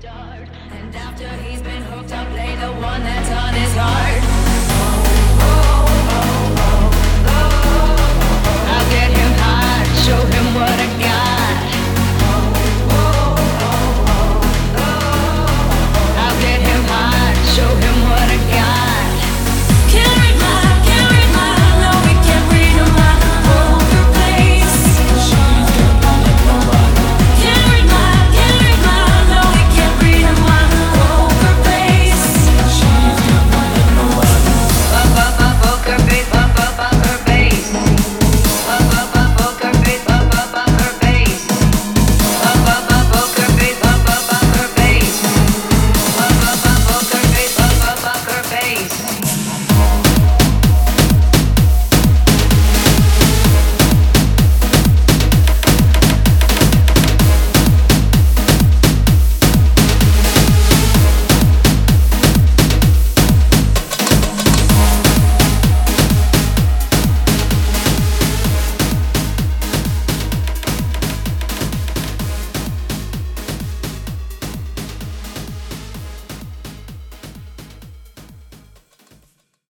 start